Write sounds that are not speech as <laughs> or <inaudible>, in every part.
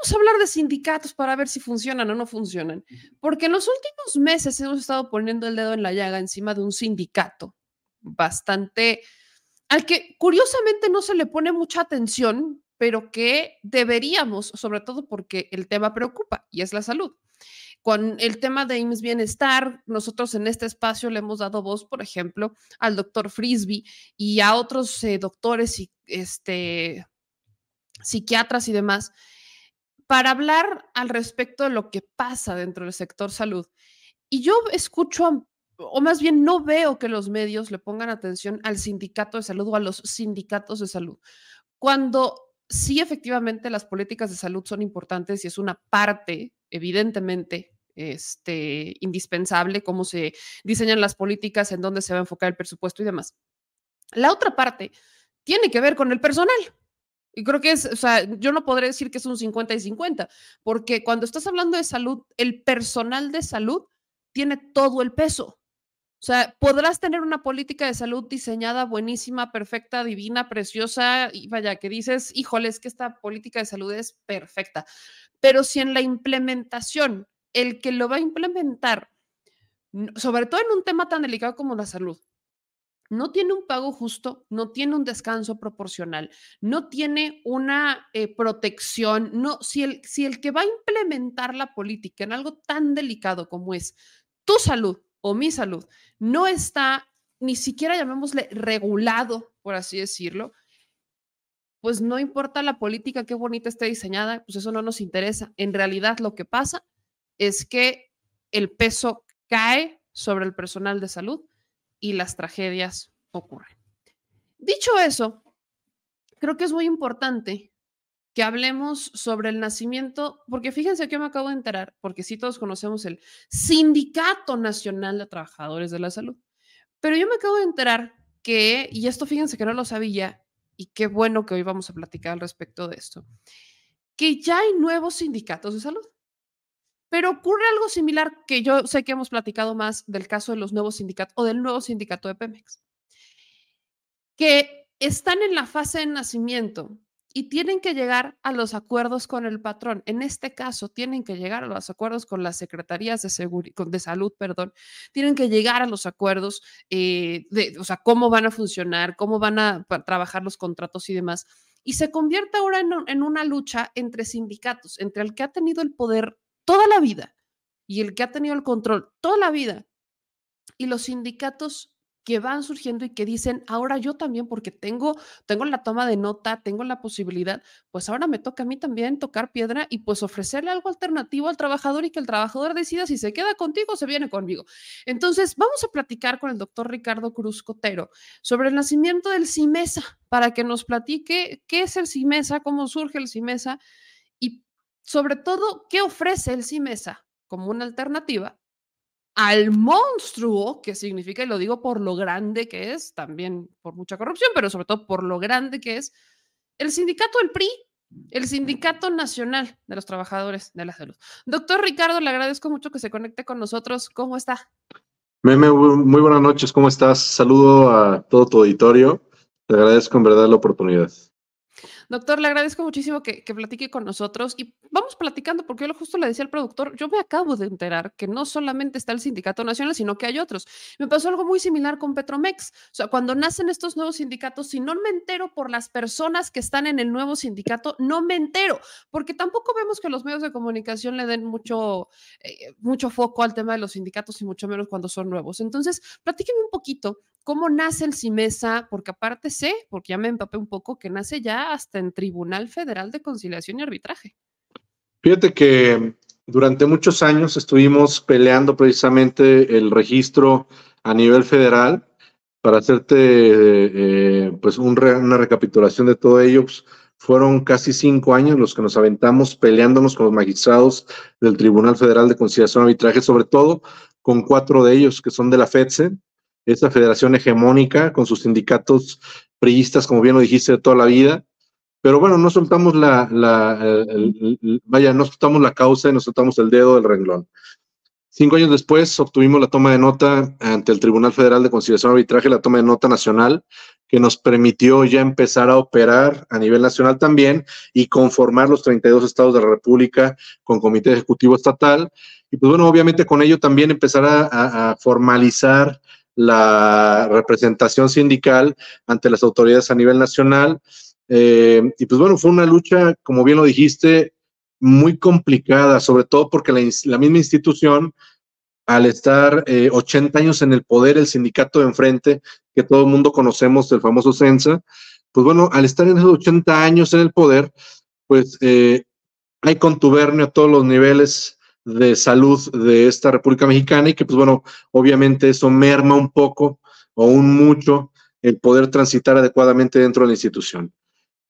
vamos a hablar de sindicatos para ver si funcionan o no funcionan, porque en los últimos meses hemos estado poniendo el dedo en la llaga encima de un sindicato bastante, al que curiosamente no se le pone mucha atención, pero que deberíamos, sobre todo porque el tema preocupa y es la salud. Con el tema de IMSS Bienestar, nosotros en este espacio le hemos dado voz, por ejemplo, al doctor Frisby y a otros eh, doctores y este, psiquiatras y demás, para hablar al respecto de lo que pasa dentro del sector salud. Y yo escucho, o más bien no veo que los medios le pongan atención al sindicato de salud o a los sindicatos de salud, cuando sí efectivamente las políticas de salud son importantes y es una parte evidentemente este, indispensable, cómo se diseñan las políticas, en dónde se va a enfocar el presupuesto y demás. La otra parte tiene que ver con el personal. Y creo que es, o sea, yo no podré decir que es un 50 y 50, porque cuando estás hablando de salud, el personal de salud tiene todo el peso. O sea, podrás tener una política de salud diseñada buenísima, perfecta, divina, preciosa, y vaya, que dices, híjole, es que esta política de salud es perfecta. Pero si en la implementación, el que lo va a implementar, sobre todo en un tema tan delicado como la salud, no tiene un pago justo, no tiene un descanso proporcional, no tiene una eh, protección, no, si el, si el que va a implementar la política en algo tan delicado como es tu salud o mi salud, no está ni siquiera llamémosle regulado, por así decirlo, pues no importa la política, qué bonita esté diseñada, pues eso no nos interesa. En realidad lo que pasa es que el peso cae sobre el personal de salud y las tragedias ocurren. Dicho eso, creo que es muy importante que hablemos sobre el nacimiento, porque fíjense que me acabo de enterar, porque sí todos conocemos el Sindicato Nacional de Trabajadores de la Salud, pero yo me acabo de enterar que, y esto fíjense que no lo sabía, y qué bueno que hoy vamos a platicar al respecto de esto, que ya hay nuevos sindicatos de salud. Pero ocurre algo similar que yo sé que hemos platicado más del caso de los nuevos sindicatos o del nuevo sindicato de Pemex, que están en la fase de nacimiento y tienen que llegar a los acuerdos con el patrón. En este caso, tienen que llegar a los acuerdos con las secretarías de, salud, perdón, tienen que llegar a los acuerdos eh, de, o sea, cómo van a funcionar, cómo van a trabajar los contratos y demás. Y se convierte ahora en una lucha entre sindicatos, entre el que ha tenido el poder toda la vida y el que ha tenido el control toda la vida y los sindicatos que van surgiendo y que dicen, ahora yo también, porque tengo, tengo la toma de nota, tengo la posibilidad, pues ahora me toca a mí también tocar piedra y pues ofrecerle algo alternativo al trabajador y que el trabajador decida si se queda contigo o se viene conmigo. Entonces, vamos a platicar con el doctor Ricardo Cruz Cotero sobre el nacimiento del CIMESA, para que nos platique qué es el CIMESA, cómo surge el CIMESA sobre todo, qué ofrece el CIMESA como una alternativa al monstruo que significa, y lo digo por lo grande que es, también por mucha corrupción, pero sobre todo por lo grande que es, el sindicato del PRI, el Sindicato Nacional de los Trabajadores de la Salud. Doctor Ricardo, le agradezco mucho que se conecte con nosotros. ¿Cómo está? Meme, muy buenas noches, ¿cómo estás? Saludo a todo tu auditorio. Te agradezco en verdad la oportunidad. Doctor, le agradezco muchísimo que, platique con nosotros y vamos platicando, porque yo justo le decía al productor, yo me acabo de enterar que no solamente está el Sindicato Nacional, sino que hay otros. Me pasó algo muy similar con Petromex. O sea, cuando nacen estos nuevos sindicatos, si no me entero por las personas que están en el nuevo sindicato, no me entero, porque tampoco vemos que los medios de comunicación le den mucho, eh, mucho foco al tema de los sindicatos y mucho menos cuando son nuevos. Entonces, platíqueme un poquito cómo nace el CIMESA, porque aparte sé, porque ya me empapé un poco, que nace ya hasta en Tribunal Federal de Conciliación y Arbitraje. Fíjate que durante muchos años estuvimos peleando precisamente el registro a nivel federal. Para hacerte eh, pues una recapitulación de todo ello, pues, fueron casi cinco años los que nos aventamos peleándonos con los magistrados del Tribunal Federal de Conciliación y Arbitraje, sobre todo con cuatro de ellos que son de la FEDSE, esta federación hegemónica con sus sindicatos priistas, como bien lo dijiste, de toda la vida. Pero bueno, no soltamos la, vaya, no soltamos la causa y no soltamos el dedo del renglón. Cinco años después obtuvimos la toma de nota ante el Tribunal Federal de Conciliación y Arbitraje, la toma de nota nacional, que nos permitió ya empezar a operar a nivel nacional también y conformar los 32 estados de la República con comité ejecutivo estatal. Y pues bueno, obviamente con ello también empezar a, formalizar la representación sindical ante las autoridades a nivel nacional. Eh, y pues bueno, fue una lucha, como bien lo dijiste, muy complicada, sobre todo porque la, misma institución, al estar 80 eh, años en el poder, el sindicato de enfrente, que todo el mundo conocemos, el famoso CENSA, pues bueno, al estar en esos 80 años en el poder, pues eh, hay contubernio a todos los niveles de salud de esta República Mexicana y que pues bueno, obviamente eso merma un poco o un mucho el poder transitar adecuadamente dentro de la institución.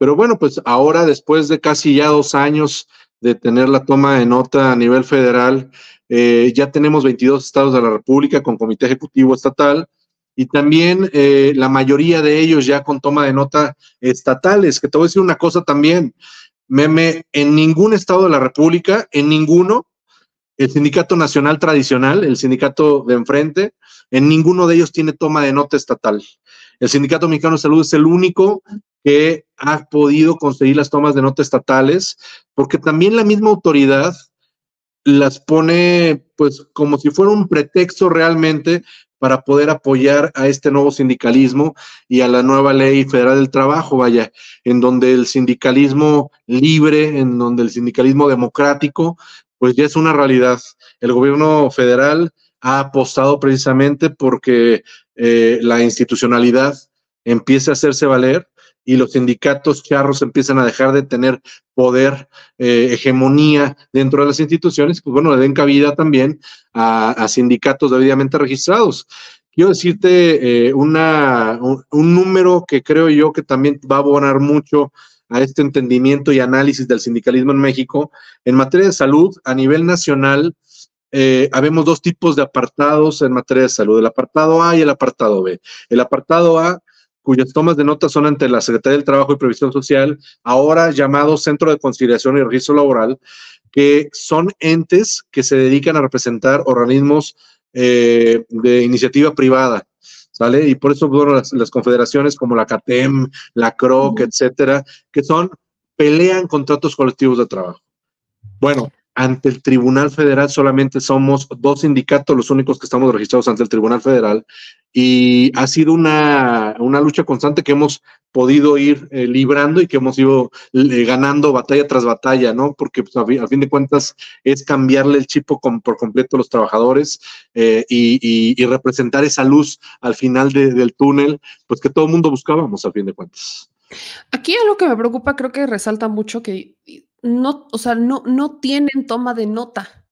Pero bueno, pues ahora después de casi ya dos años de tener la toma de nota a nivel federal. Eh, ya tenemos 22 estados de la República con comité ejecutivo estatal y también eh, la mayoría de ellos ya con toma de nota estatales, que te voy a decir una cosa también, meme, en ningún estado de la República, en ninguno, el sindicato nacional tradicional, el sindicato de enfrente, en ninguno de ellos tiene toma de nota estatal. El Sindicato Mexicano de Salud es el único que ha podido conseguir las tomas de nota estatales, porque también la misma autoridad las pone pues como si fuera un pretexto realmente para poder apoyar a este nuevo sindicalismo y a la nueva ley federal del trabajo, vaya, en donde el sindicalismo libre, en donde el sindicalismo democrático, pues ya es una realidad. El gobierno federal ha apostado precisamente porque eh, la institucionalidad empiece a hacerse valer y los sindicatos charros empiezan a dejar de tener poder, eh, hegemonía dentro de las instituciones, pues bueno, le den cabida también a, sindicatos debidamente registrados. Quiero decirte eh, una, un, número que creo yo que también va a abonar mucho a este entendimiento y análisis del sindicalismo en México. En materia de salud, a nivel nacional, eh, habemos dos tipos de apartados en materia de salud, el apartado A y el apartado B. El apartado A cuyas tomas de nota son ante la Secretaría del Trabajo y Previsión Social, ahora llamado Centro de Conciliación y Registro Laboral, que son entes que se dedican a representar organismos eh, de iniciativa privada. ¿Sale? Y por eso bueno, las, confederaciones como la CATEM, la CROC, etcétera, que son, pelean contratos colectivos de trabajo. Bueno, ante el Tribunal Federal solamente somos dos sindicatos los únicos que estamos registrados ante el Tribunal Federal y ha sido una, lucha constante que hemos podido ir eh, librando y que hemos ido eh, ganando batalla tras batalla, ¿no? Porque pues, a, fin de cuentas es cambiarle el chip por completo a los trabajadores eh, y, representar esa luz al final del túnel, pues que todo el mundo buscábamos a fin de cuentas. Aquí lo que me preocupa, creo que resalta mucho que no, o sea, no, no tienen toma de nota.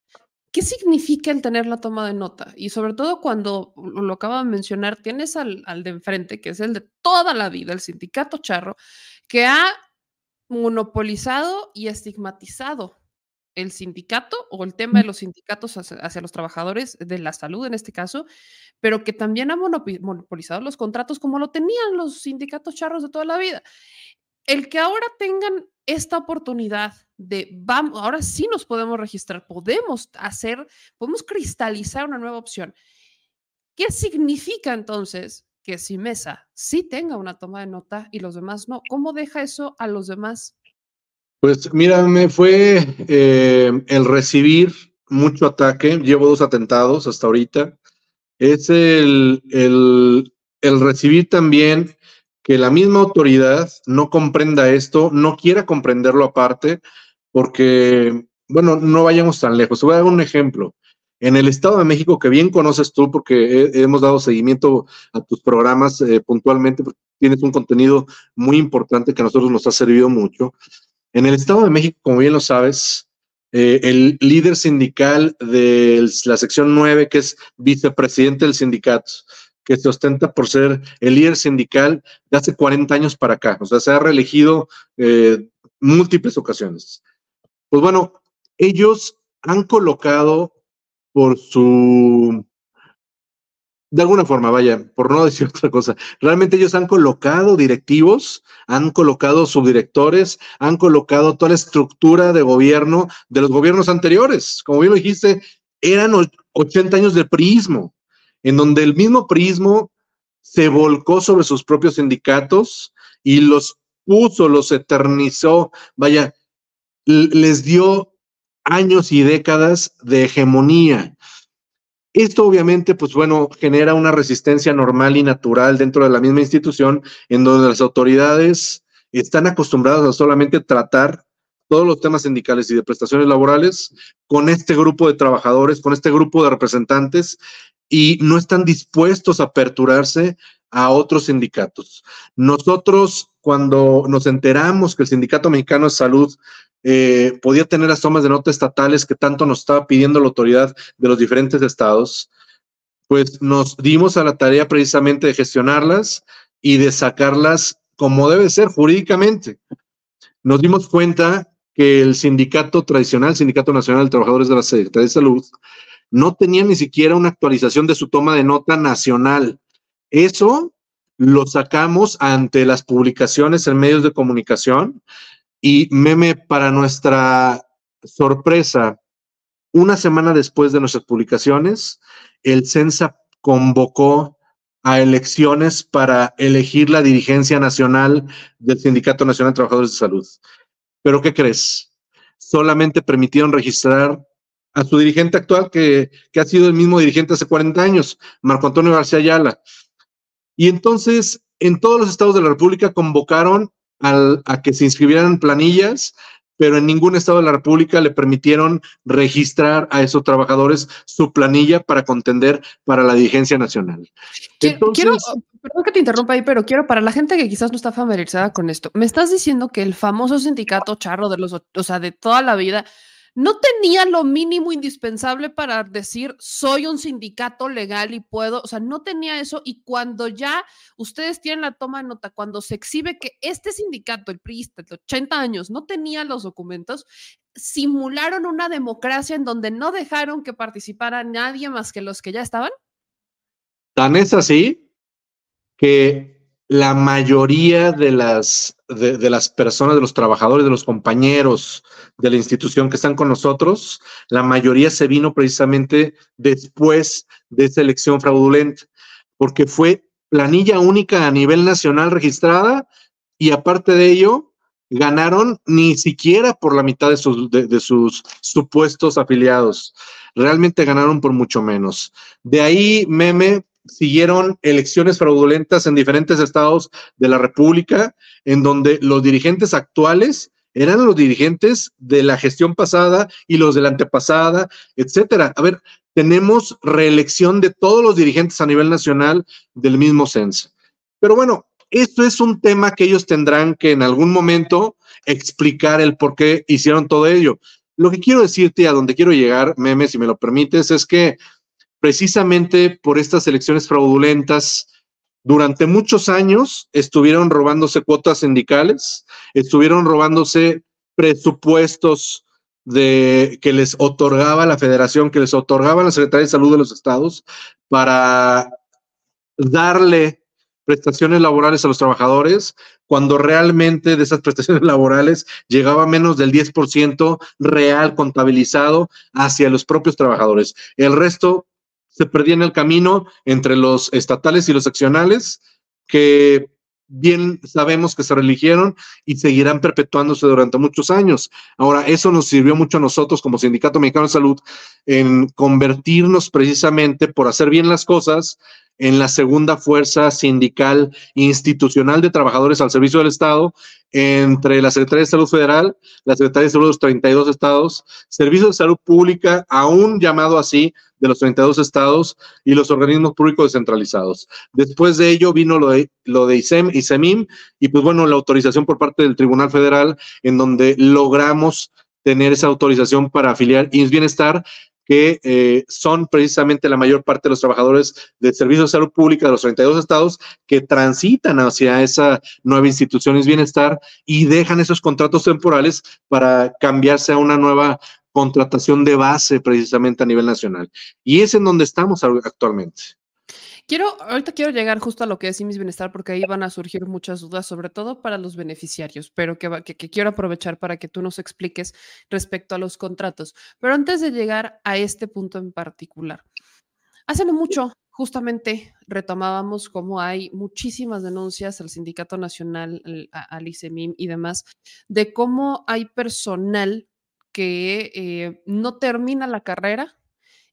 ¿Qué significa el tener la toma de nota? Y sobre todo cuando lo acabo de mencionar, tienes al, al de enfrente, que es el de toda la vida, el sindicato charro, que ha monopolizado y estigmatizado el sindicato o el tema de los sindicatos hacia, los trabajadores de la salud en este caso, pero que también ha monopolizado los contratos como lo tenían los sindicatos charros de toda la vida. El que ahora tengan esta oportunidad de, vamos, ahora sí nos podemos registrar, podemos hacer, podemos cristalizar una nueva opción. ¿Qué significa entonces que si Mesa sí tenga una toma de nota y los demás no? ¿Cómo deja eso a los demás? Pues mira, me fue eh, el recibir mucho ataque, llevo dos atentados hasta ahorita, es el, el, el recibir también que la misma autoridad no comprenda esto, no quiera comprenderlo aparte, porque, bueno, no vayamos tan lejos. Te voy a dar un ejemplo. En el Estado de México, que bien conoces tú, porque hemos dado seguimiento a tus programas eh, puntualmente, porque tienes un contenido muy importante que a nosotros nos ha servido mucho. En el Estado de México, como bien lo sabes, eh, el líder sindical de la sección 9, que es vicepresidente del sindicato, que se ostenta por ser el líder sindical de hace 40 años para acá. O sea, se ha reelegido eh, múltiples ocasiones. Pues bueno, ellos han colocado por su, de alguna forma, vaya, por no <laughs> decir otra cosa, realmente ellos han colocado directivos, han colocado subdirectores, han colocado toda la estructura de gobierno de los gobiernos anteriores. Como bien lo dijiste, eran 80 años de prismo, en donde el mismo prismo se volcó sobre sus propios sindicatos y los puso, los eternizó, vaya, les dio años y décadas de hegemonía. Esto obviamente, pues bueno, genera una resistencia normal y natural dentro de la misma institución, en donde las autoridades están acostumbradas a solamente tratar todos los temas sindicales y de prestaciones laborales con este grupo de trabajadores, con este grupo de representantes, y no están dispuestos a aperturarse a otros sindicatos. Nosotros, cuando nos enteramos que el Sindicato Mexicano de Salud eh, podía tener las tomas de nota estatales que tanto nos estaba pidiendo la autoridad de los diferentes estados, pues nos dimos a la tarea precisamente de gestionarlas y de sacarlas como debe ser jurídicamente. Nos dimos cuenta que el sindicato tradicional, Sindicato Nacional de Trabajadores de la Secretaría de Salud, no tenía ni siquiera una actualización de su toma de nota nacional. Eso lo sacamos ante las publicaciones en medios de comunicación y meme para nuestra sorpresa, una semana después de nuestras publicaciones, el CENSA convocó a elecciones para elegir la dirigencia nacional del Sindicato Nacional de Trabajadores de Salud. Pero ¿qué crees? Solamente permitieron registrar a su dirigente actual, que, que ha sido el mismo dirigente hace 40 años, Marco Antonio García Ayala. Y entonces, en todos los estados de la República convocaron a que se inscribieran planillas, pero en ningún estado de la República le permitieron registrar a esos trabajadores su planilla para contender para la dirigencia nacional. Quiero, perdón que te interrumpa ahí, pero quiero para la gente que quizás no está familiarizada con esto, me estás diciendo que el famoso sindicato charro de los, o sea, de toda la vida, no tenía lo mínimo indispensable para decir soy un sindicato legal y puedo, o sea, no tenía eso y cuando ya ustedes tienen la toma de nota, cuando se exhibe que este sindicato, el PRIST, de 80 años, no tenía los documentos, simularon una democracia en donde no dejaron que participara nadie más que los que ya estaban. Tan es así que la mayoría de las, de, las personas, de los trabajadores, de los compañeros de la institución que están con nosotros, la mayoría se vino precisamente después de esa elección fraudulenta, porque fue planilla única a nivel nacional registrada y aparte de ello, ganaron ni siquiera por la mitad de sus, de sus supuestos afiliados. Realmente ganaron por mucho menos. De ahí, meme, siguieron elecciones fraudulentas en diferentes estados de la República, en donde los dirigentes actuales eran los dirigentes de la gestión pasada y los de la antepasada, etcétera. A ver, tenemos reelección de todos los dirigentes a nivel nacional del mismo censo. Pero bueno, esto es un tema que ellos tendrán que en algún momento explicar el por qué hicieron todo ello. Lo que quiero decirte, a donde quiero llegar, Meme, si me lo permites, es que precisamente por estas elecciones fraudulentas, durante muchos años estuvieron robándose cuotas sindicales, estuvieron robándose presupuestos que les otorgaba la federación, que les otorgaba la Secretaría de Salud de los estados para darle prestaciones laborales a los trabajadores, cuando realmente de esas <laughs> prestaciones laborales llegaba menos del 10% real contabilizado hacia los propios trabajadores. El resto se perdía en el camino entre los estatales y los seccionales, que bien sabemos que se religieron y seguirán perpetuándose durante muchos años. Ahora, eso nos sirvió mucho a nosotros como Sindicato Mexicano de Salud en convertirnos precisamente por hacer bien las cosas en la segunda fuerza sindical institucional de trabajadores al servicio del Estado entre la Secretaría de Salud Federal, la Secretaría de Salud de los 32 estados, Servicio de Salud Pública, aún llamado así, de los 32 estados y los organismos públicos descentralizados. Después de ello vino lo de, lo de ISEM y SEMIM y pues bueno, la autorización por parte del Tribunal Federal en donde logramos tener esa autorización para afiliar INS Bienestar que eh, son precisamente la mayor parte de los trabajadores del Servicio de Salud Pública de los 32 estados que transitan hacia esa nueva institución INS Bienestar y dejan esos contratos temporales para cambiarse a una nueva contratación de base precisamente a nivel nacional. Y es en donde estamos actualmente. Quiero, ahorita quiero llegar justo a lo que es mis bienestar, porque ahí van a surgir muchas dudas, sobre todo para los beneficiarios, pero que, que, quiero aprovechar para que tú nos expliques respecto a los contratos. Pero antes de llegar a este punto en particular, hace no mucho, justamente retomábamos cómo hay muchísimas denuncias al Sindicato Nacional, al ICEMIM y demás, de cómo hay personal que eh, no termina la carrera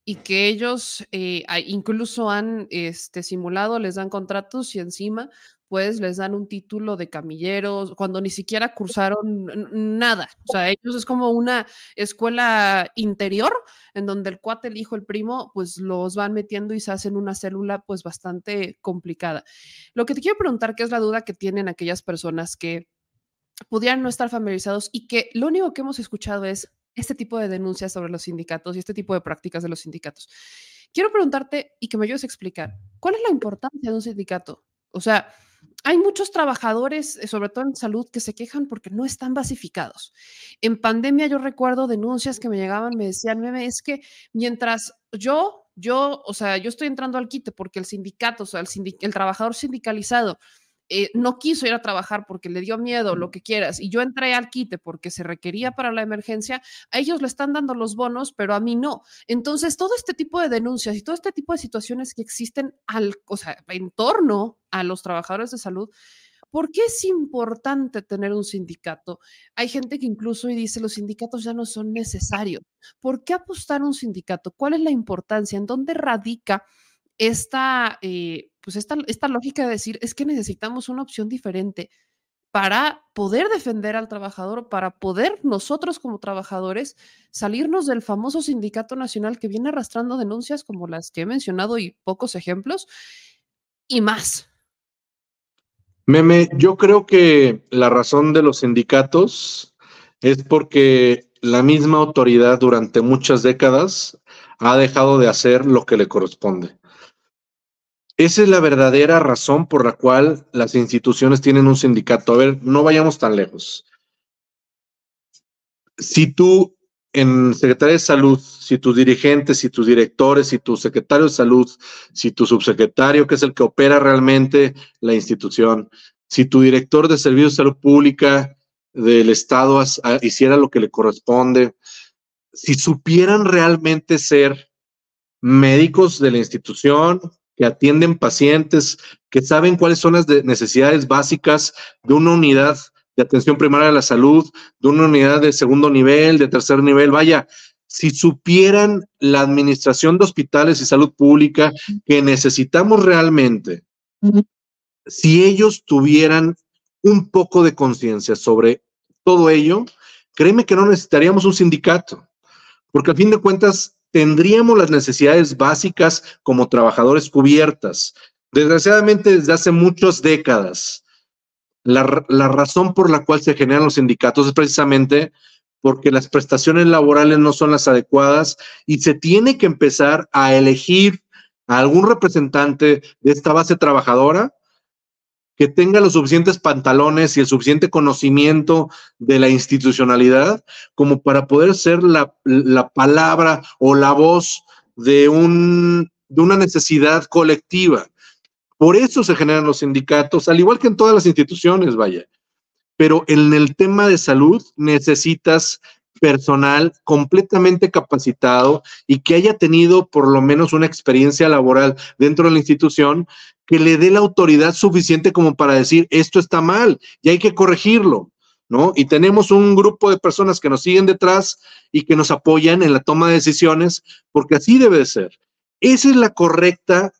y que ellos eh, incluso han este, simulado, les dan contratos y encima pues les dan un título de camilleros cuando ni siquiera cursaron nada. O sea, ellos es como una escuela interior en donde el cuate, el hijo, el primo, pues los van metiendo y se hacen una célula pues bastante complicada. Lo que te quiero preguntar, ¿qué es la duda que tienen aquellas personas que pudieran no estar familiarizados y que lo único que hemos escuchado es este tipo de denuncias sobre los sindicatos y este tipo de prácticas de los sindicatos. Quiero preguntarte y que me ayudes a explicar, ¿cuál es la importancia de un sindicato? O sea, hay muchos trabajadores, eh, sobre todo en salud, que se quejan porque no están basificados. En pandemia yo recuerdo denuncias que me llegaban, me decían, meme, es que mientras yo, yo, o sea, yo estoy entrando al quite porque el sindicato, o sea, el, el trabajador sindicalizado eh, no quiso ir a trabajar porque le dio miedo, lo que quieras, y yo entré al quite porque se requería para la emergencia, a ellos le están dando los bonos, pero a mí no. Entonces, todo este tipo de denuncias y todo este tipo de situaciones que existen al, o sea, en torno a los trabajadores de salud, ¿Por qué es importante tener un sindicato? Hay gente que incluso dice los sindicatos ya no son necesarios. ¿Por qué apostar a un sindicato? ¿Cuál es la importancia? ¿En dónde radica esta, eh, pues esta, esta lógica de decir es que necesitamos una opción diferente para poder defender al trabajador, para poder nosotros como trabajadores salirnos del famoso sindicato nacional que viene arrastrando denuncias como las que he mencionado y pocos ejemplos y más. Meme, yo creo que la razón de los sindicatos es porque la misma autoridad durante muchas décadas ha dejado de hacer lo que le corresponde. Esa es la verdadera razón por la cual las instituciones tienen un sindicato. A ver, no vayamos tan lejos. Si tú en Secretaría de Salud, si tus dirigentes, si tus directores, si tu secretario de Salud, si tu subsecretario, que es el que opera realmente la institución, si tu director de Servicios de Salud Pública del Estado hiciera lo que le corresponde, si supieran realmente ser médicos de la institución, que atienden pacientes, que saben cuáles son las necesidades básicas de una unidad de atención primaria de la salud, de una unidad de segundo nivel, de tercer nivel. Vaya, si supieran la administración de hospitales y salud pública que necesitamos realmente, si ellos tuvieran un poco de conciencia sobre todo ello, créeme que no necesitaríamos un sindicato, porque a fin de cuentas tendríamos las necesidades básicas como trabajadores cubiertas. Desgraciadamente, desde hace muchas décadas, la, la, razón por la cual se generan los sindicatos es precisamente porque las prestaciones laborales no son las adecuadas y se tiene que empezar a elegir a algún representante de esta base trabajadora que tenga los suficientes pantalones y el suficiente conocimiento de la institucionalidad como para poder ser la, palabra o la voz de, un, de una necesidad colectiva. Por eso se generan los sindicatos, al igual que en todas las instituciones, vaya. Pero en el tema de salud necesitas personal completamente capacitado y que haya tenido por lo menos una experiencia laboral dentro de la institución que le dé la autoridad suficiente como para decir esto está mal y hay que corregirlo, ¿no? Y tenemos un grupo de personas que nos siguen detrás y que nos apoyan en la toma de decisiones, porque así debe de ser. Esa es la correcta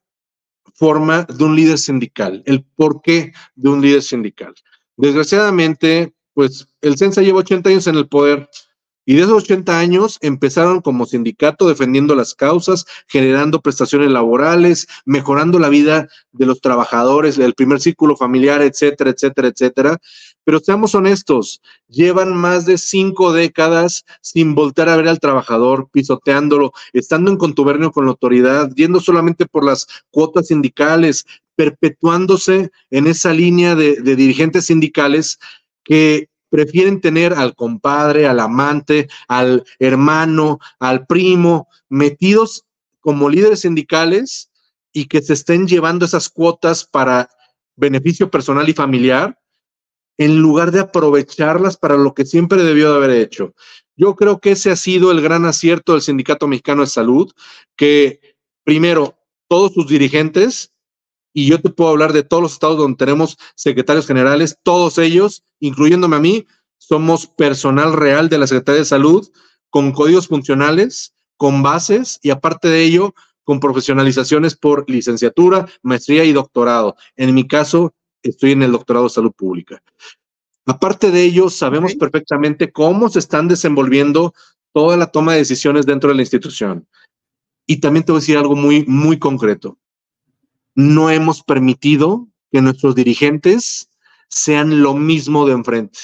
forma de un líder sindical, el porqué de un líder sindical. Desgraciadamente, pues el CENSA lleva 80 años en el poder y de esos 80 años empezaron como sindicato defendiendo las causas, generando prestaciones laborales, mejorando la vida de los trabajadores, del primer círculo familiar, etcétera, etcétera, etcétera. Pero seamos honestos, llevan más de cinco décadas sin voltear a ver al trabajador, pisoteándolo, estando en contubernio con la autoridad, yendo solamente por las cuotas sindicales, perpetuándose en esa línea de dirigentes sindicales que prefieren tener al compadre, al amante, al hermano, al primo, metidos como líderes sindicales y que se estén llevando esas cuotas para beneficio personal y familiar, en lugar de aprovecharlas para lo que siempre debió de haber hecho. Yo creo que ese ha sido el gran acierto del Sindicato Mexicano de Salud, que primero, todos sus dirigentes, y yo te puedo hablar de todos los estados donde tenemos secretarios generales, todos ellos, incluyéndome a mí, somos personal real de la Secretaría de Salud, con códigos funcionales, con bases y aparte de ello, con profesionalizaciones por licenciatura, maestría y doctorado. En mi caso, estoy en el doctorado de salud pública. Aparte de ello, sabemos perfectamente cómo se están desenvolviendo toda la toma de decisiones dentro de la institución. Y también te voy a decir algo muy, muy concreto. No hemos permitido que nuestros dirigentes sean lo mismo de enfrente.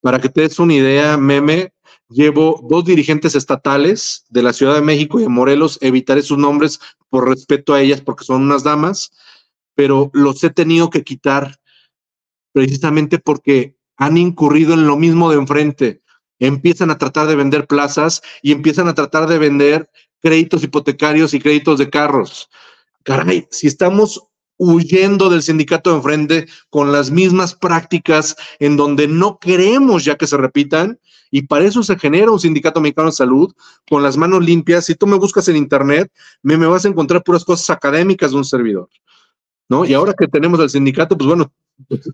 Para que te des una idea, meme, llevo dos dirigentes estatales de la Ciudad de México y de Morelos, evitaré sus nombres por respeto a ellas porque son unas damas, pero los he tenido que quitar precisamente porque han incurrido en lo mismo de enfrente. Empiezan a tratar de vender plazas y empiezan a tratar de vender créditos hipotecarios y créditos de carros. Caray, si estamos huyendo del sindicato de enfrente con las mismas prácticas en donde no queremos ya que se repitan, y para eso se genera un sindicato mexicano de salud con las manos limpias. Si tú me buscas en internet, me, me vas a encontrar puras cosas académicas de un servidor. ¿No? Y ahora que tenemos al sindicato, pues bueno,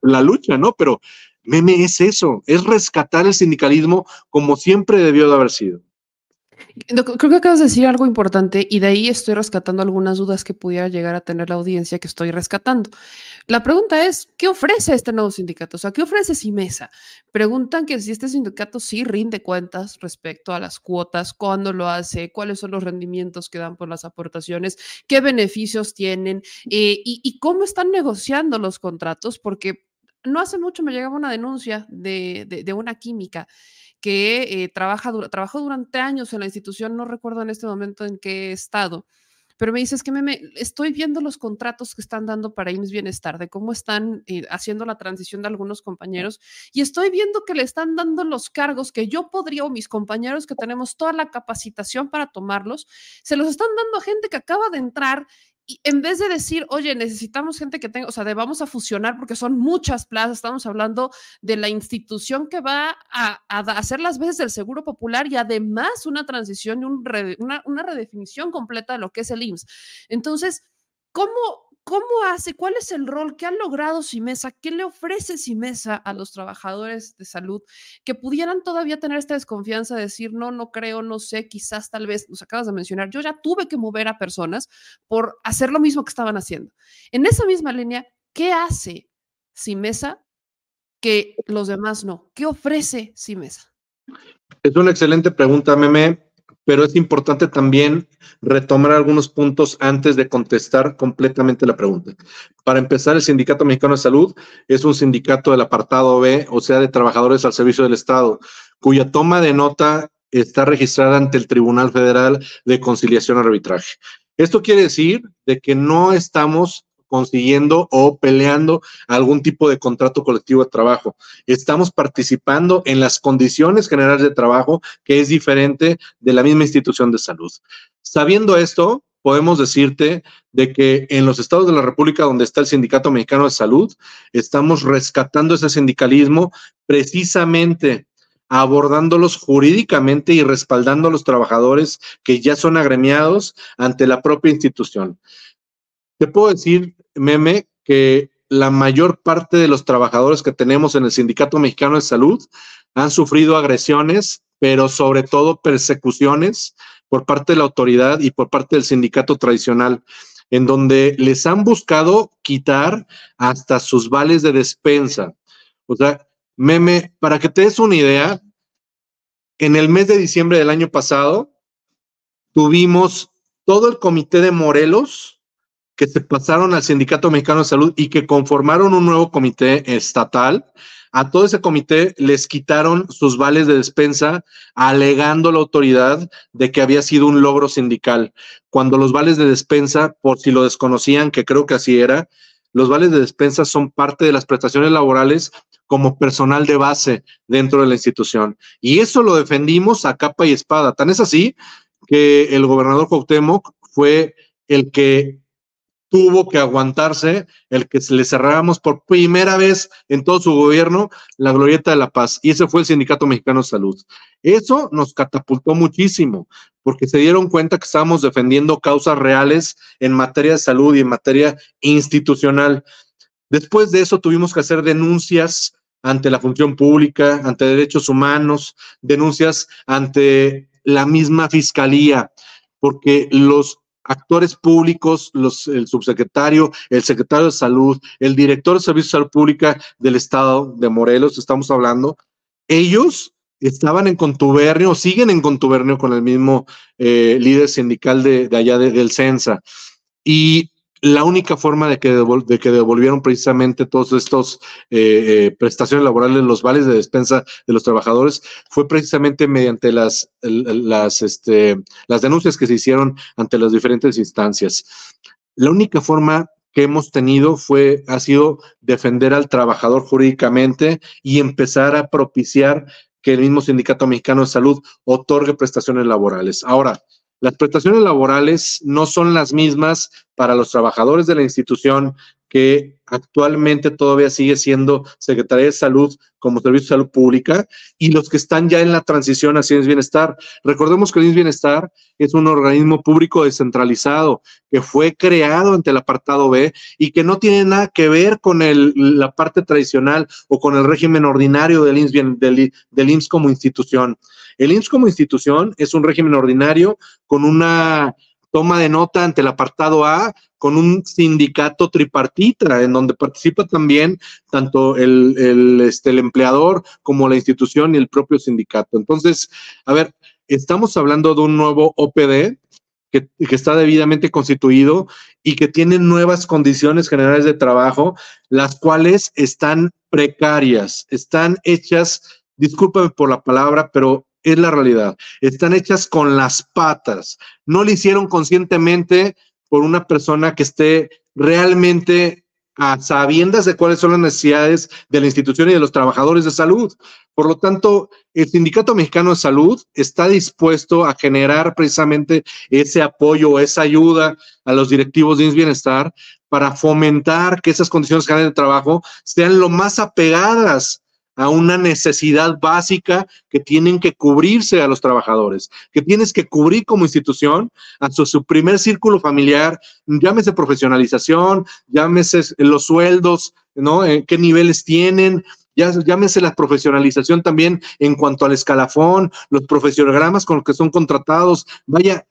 la lucha, ¿no? Pero meme es eso, es rescatar el sindicalismo como siempre debió de haber sido. Creo que acabas de decir algo importante y de ahí estoy rescatando algunas dudas que pudiera llegar a tener la audiencia que estoy rescatando. La pregunta es, ¿qué ofrece este nuevo sindicato? O sea, ¿qué ofrece Simesa? Preguntan que si este sindicato sí rinde cuentas respecto a las cuotas, cuándo lo hace, cuáles son los rendimientos que dan por las aportaciones, qué beneficios tienen eh, y, cómo están negociando los contratos, porque no hace mucho me llegaba una denuncia de, de una química que eh, trabaja, trabajó durante años en la institución, no recuerdo en este momento en qué estado, pero me dices que me, estoy viendo los contratos que están dando para IMSS Bienestar, de cómo están eh, haciendo la transición de algunos compañeros, y estoy viendo que le están dando los cargos que yo podría, o mis compañeros que tenemos toda la capacitación para tomarlos, se los están dando a gente que acaba de entrar y en vez de decir, oye, necesitamos gente que tenga, o sea, de vamos a fusionar porque son muchas plazas, estamos hablando de la institución que va a, hacer las veces del Seguro Popular y además una transición y una, una redefinición completa de lo que es el IMSS. Entonces, ¿cómo, ¿Cómo hace? ¿Cuál es el rol que ha logrado Simesa? ¿Qué le ofrece Simesa a los trabajadores de salud que pudieran todavía tener esta desconfianza de decir, no, no creo, no sé, quizás tal vez, nos acabas de mencionar, yo ya tuve que mover a personas por hacer lo mismo que estaban haciendo. En esa misma línea, ¿qué hace Simesa que los demás no? ¿Qué ofrece Simesa? Es una excelente pregunta, Meme pero es importante también retomar algunos puntos antes de contestar completamente la pregunta. Para empezar, el Sindicato Mexicano de Salud es un sindicato del apartado B, o sea, de trabajadores al servicio del Estado, cuya toma de nota está registrada ante el Tribunal Federal de Conciliación y Arbitraje. Esto quiere decir de que no estamos consiguiendo o peleando algún tipo de contrato colectivo de trabajo. Estamos participando en las condiciones generales de trabajo, que es diferente de la misma institución de salud. Sabiendo esto, podemos decirte de que en los estados de la República donde está el Sindicato Mexicano de Salud, estamos rescatando ese sindicalismo precisamente abordándolos jurídicamente y respaldando a los trabajadores que ya son agremiados ante la propia institución. Te puedo decir meme que la mayor parte de los trabajadores que tenemos en el Sindicato Mexicano de Salud han sufrido agresiones, pero sobre todo persecuciones por parte de la autoridad y por parte del sindicato tradicional, en donde les han buscado quitar hasta sus vales de despensa. O sea, meme, para que te des una idea, en el mes de diciembre del año pasado tuvimos todo el comité de Morelos que se pasaron al Sindicato Mexicano de Salud y que conformaron un nuevo comité estatal. A todo ese comité les quitaron sus vales de despensa, alegando la autoridad de que había sido un logro sindical. Cuando los vales de despensa, por si lo desconocían, que creo que así era, los vales de despensa son parte de las prestaciones laborales como personal de base dentro de la institución. Y eso lo defendimos a capa y espada. Tan es así que el gobernador Cuauhtémoc fue el que tuvo que aguantarse el que le cerráramos por primera vez en todo su gobierno la glorieta de la paz. Y ese fue el Sindicato Mexicano de Salud. Eso nos catapultó muchísimo, porque se dieron cuenta que estábamos defendiendo causas reales en materia de salud y en materia institucional. Después de eso tuvimos que hacer denuncias ante la función pública, ante derechos humanos, denuncias ante la misma fiscalía, porque los actores públicos, los, el subsecretario, el secretario de salud, el director de Servicios de Salud Pública del Estado de Morelos, estamos hablando, ellos estaban en contubernio, siguen en contubernio con el mismo eh, líder sindical de, allá del CENSA. Y la única forma de que, de que devolvieron precisamente todos estos eh, eh, prestaciones laborales, los vales de despensa de los trabajadores, fue precisamente mediante las, las, este, las denuncias que se hicieron ante las diferentes instancias. La única forma que hemos tenido fue, ha sido defender al trabajador jurídicamente y empezar a propiciar que el mismo Sindicato Mexicano de Salud otorgue prestaciones laborales. Ahora, las prestaciones laborales no son las mismas para los trabajadores de la institución que actualmente todavía sigue siendo Secretaría de Salud como Servicio de Salud Pública y los que están ya en la transición a Ciencia Bienestar. Recordemos que el Bienestar es un organismo público descentralizado que fue creado ante el apartado B y que no tiene nada que ver con el, la parte tradicional o con el régimen ordinario del IMSS, del, del IMSS como institución. El IMSS como institución es un régimen ordinario con una toma de nota ante el apartado A con un sindicato tripartita en donde participa también tanto el, este, el empleador como la institución y el propio sindicato. Entonces, a ver, estamos hablando de un nuevo OPD que, que, está debidamente constituido y que tiene nuevas condiciones generales de trabajo, las cuales están precarias, están hechas, discúlpame por la palabra, pero es la realidad. Están hechas con las patas. No lo hicieron conscientemente por una persona que esté realmente a sabiendas de cuáles son las necesidades de la institución y de los trabajadores de salud. Por lo tanto, el Sindicato Mexicano de Salud está dispuesto a generar precisamente ese apoyo, esa ayuda a los directivos de Bienestar para fomentar que esas condiciones de trabajo sean lo más apegadas a una necesidad básica que tienen que cubrirse a los trabajadores, que tienes que cubrir como institución a su, primer círculo familiar, llámese profesionalización, llámese los sueldos, ¿no? Eh, ¿Qué niveles tienen? Ya, llámese la profesionalización también en cuanto al escalafón, los profesionogramas con los que son contratados. Vaya,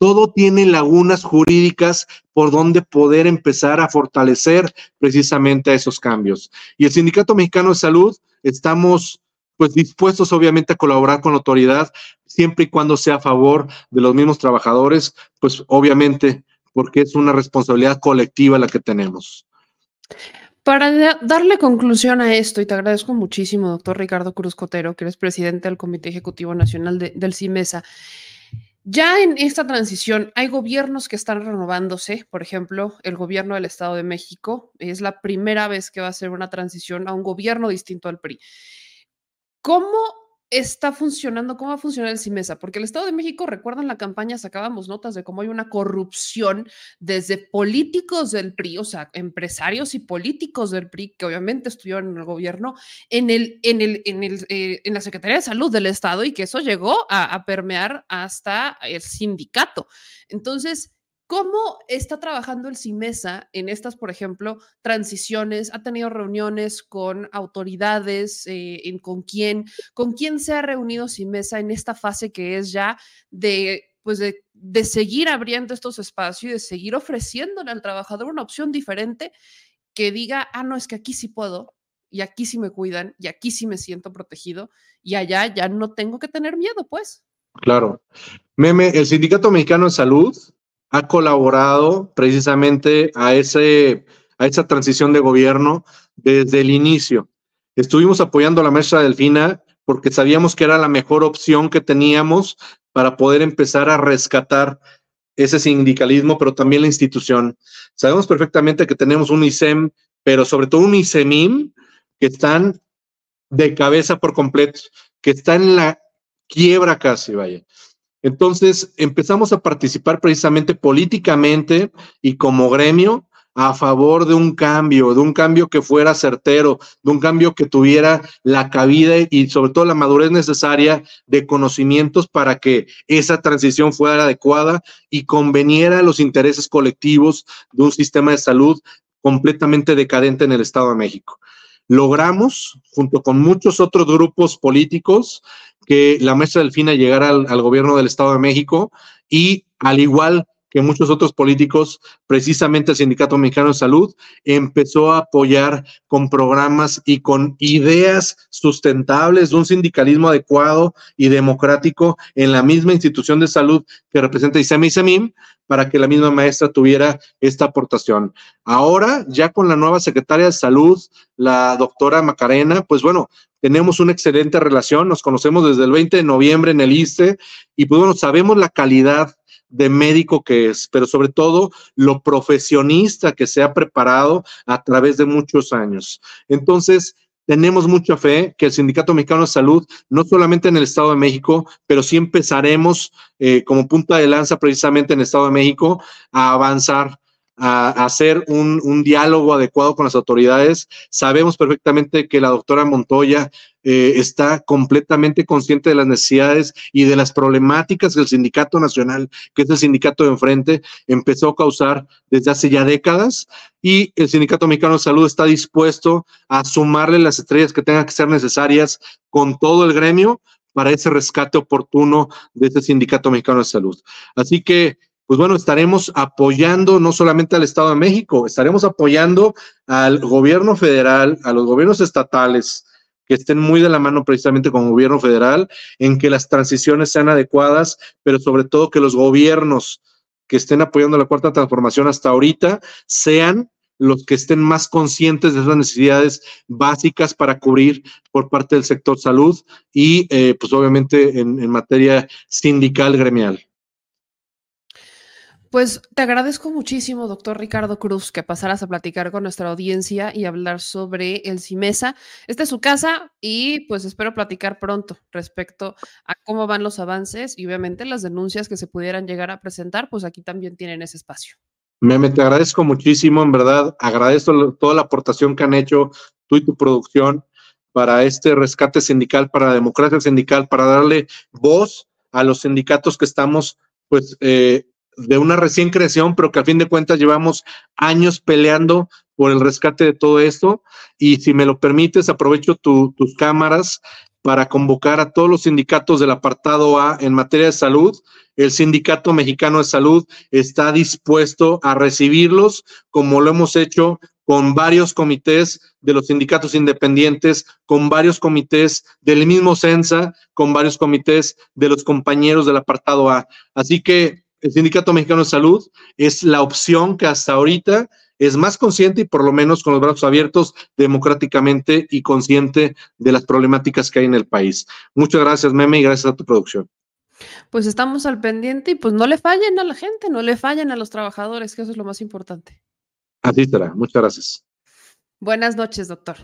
todo tiene lagunas jurídicas por donde poder empezar a fortalecer precisamente esos cambios. Y el Sindicato Mexicano de Salud estamos pues dispuestos obviamente a colaborar con la autoridad siempre y cuando sea a favor de los mismos trabajadores, pues obviamente porque es una responsabilidad colectiva la que tenemos. Para darle conclusión a esto, y te agradezco muchísimo, doctor Ricardo Cruz Cotero, que eres presidente del Comité Ejecutivo Nacional del CIMESA, ya en esta transición hay gobiernos que están renovándose, por ejemplo, el gobierno del Estado de México es la primera vez que va a ser una transición a un gobierno distinto al PRI. ¿Cómo está funcionando, cómo va a funcionar el CIMESA, porque el Estado de México, recuerdan la campaña, sacábamos notas de cómo hay una corrupción desde políticos del PRI, o sea, empresarios y políticos del PRI, que obviamente estuvieron en el gobierno, en, el, en, el, en, el, eh, en la Secretaría de Salud del Estado y que eso llegó a, a permear hasta el sindicato. Entonces, ¿Cómo está trabajando el CIMESA en estas, por ejemplo, transiciones? ¿Ha tenido reuniones con autoridades? Eh, en, ¿Con quién? ¿Con quién se ha reunido CIMESA en esta fase que es ya de, pues de, de seguir abriendo estos espacios y de seguir ofreciéndole al trabajador una opción diferente que diga, ah, no, es que aquí sí puedo, y aquí sí me cuidan, y aquí sí me siento protegido, y allá ya no tengo que tener miedo, pues. Claro. Meme, el Sindicato Mexicano de Salud ha colaborado precisamente a, ese, a esa transición de gobierno desde el inicio. Estuvimos apoyando a la maestra Delfina porque sabíamos que era la mejor opción que teníamos para poder empezar a rescatar ese sindicalismo, pero también la institución. Sabemos perfectamente que tenemos un ISEM, pero sobre todo un ISEMIM, que están de cabeza por completo, que está en la quiebra casi, vaya. Entonces empezamos a participar precisamente políticamente y como gremio a favor de un cambio, de un cambio que fuera certero, de un cambio que tuviera la cabida y sobre todo la madurez necesaria de conocimientos para que esa transición fuera adecuada y conveniera a los intereses colectivos de un sistema de salud completamente decadente en el Estado de México. Logramos, junto con muchos otros grupos políticos, que la maestra Delfina llegara al, al gobierno del Estado de México y al igual que muchos otros políticos, precisamente el Sindicato Mexicano de Salud, empezó a apoyar con programas y con ideas sustentables de un sindicalismo adecuado y democrático en la misma institución de salud que representa ISEM y SEMIM, para que la misma maestra tuviera esta aportación. Ahora, ya con la nueva secretaria de salud, la doctora Macarena, pues bueno, tenemos una excelente relación, nos conocemos desde el 20 de noviembre en el ISTE y pues bueno, sabemos la calidad de médico que es, pero sobre todo lo profesionista que se ha preparado a través de muchos años. Entonces, tenemos mucha fe que el Sindicato Mexicano de Salud, no solamente en el Estado de México, pero sí empezaremos eh, como punta de lanza precisamente en el Estado de México a avanzar a, hacer un, un, diálogo adecuado con las autoridades. Sabemos perfectamente que la doctora Montoya eh, está completamente consciente de las necesidades y de las problemáticas que el Sindicato Nacional, que es el sindicato de enfrente, empezó a causar desde hace ya décadas y el Sindicato Mexicano de Salud está dispuesto a sumarle las estrellas que tengan que ser necesarias con todo el gremio para ese rescate oportuno de este Sindicato Mexicano de Salud. Así que pues bueno, estaremos apoyando no solamente al Estado de México, estaremos apoyando al gobierno federal, a los gobiernos estatales, que estén muy de la mano precisamente con el gobierno federal, en que las transiciones sean adecuadas, pero sobre todo que los gobiernos que estén apoyando la cuarta transformación hasta ahorita sean los que estén más conscientes de esas necesidades básicas para cubrir por parte del sector salud y eh, pues obviamente en, en materia sindical gremial. Pues te agradezco muchísimo, doctor Ricardo Cruz, que pasaras a platicar con nuestra audiencia y hablar sobre el CIMESA. Esta es su casa y pues espero platicar pronto respecto a cómo van los avances y obviamente las denuncias que se pudieran llegar a presentar, pues aquí también tienen ese espacio. Meme, te agradezco muchísimo, en verdad, agradezco toda la aportación que han hecho tú y tu producción para este rescate sindical, para la democracia sindical, para darle voz a los sindicatos que estamos pues eh, de una recién creación, pero que a fin de cuentas llevamos años peleando por el rescate de todo esto. Y si me lo permites, aprovecho tus cámaras para convocar a todos los sindicatos del apartado A en materia de salud. El Sindicato Mexicano de Salud está dispuesto a recibirlos, como lo hemos hecho con varios comités de los sindicatos independientes, con varios comités del mismo CENSA, con varios comités de los compañeros del apartado A. Así que el Sindicato Mexicano de Salud es la opción que hasta ahorita es más consciente y por lo menos con los brazos abiertos democráticamente y consciente de las problemáticas que hay en el país. Muchas gracias, Meme, y gracias a tu producción. Pues estamos al pendiente y pues no le fallen a la gente, no le fallen a los trabajadores, que eso es lo más importante. Así será. Muchas gracias. Buenas noches, doctor.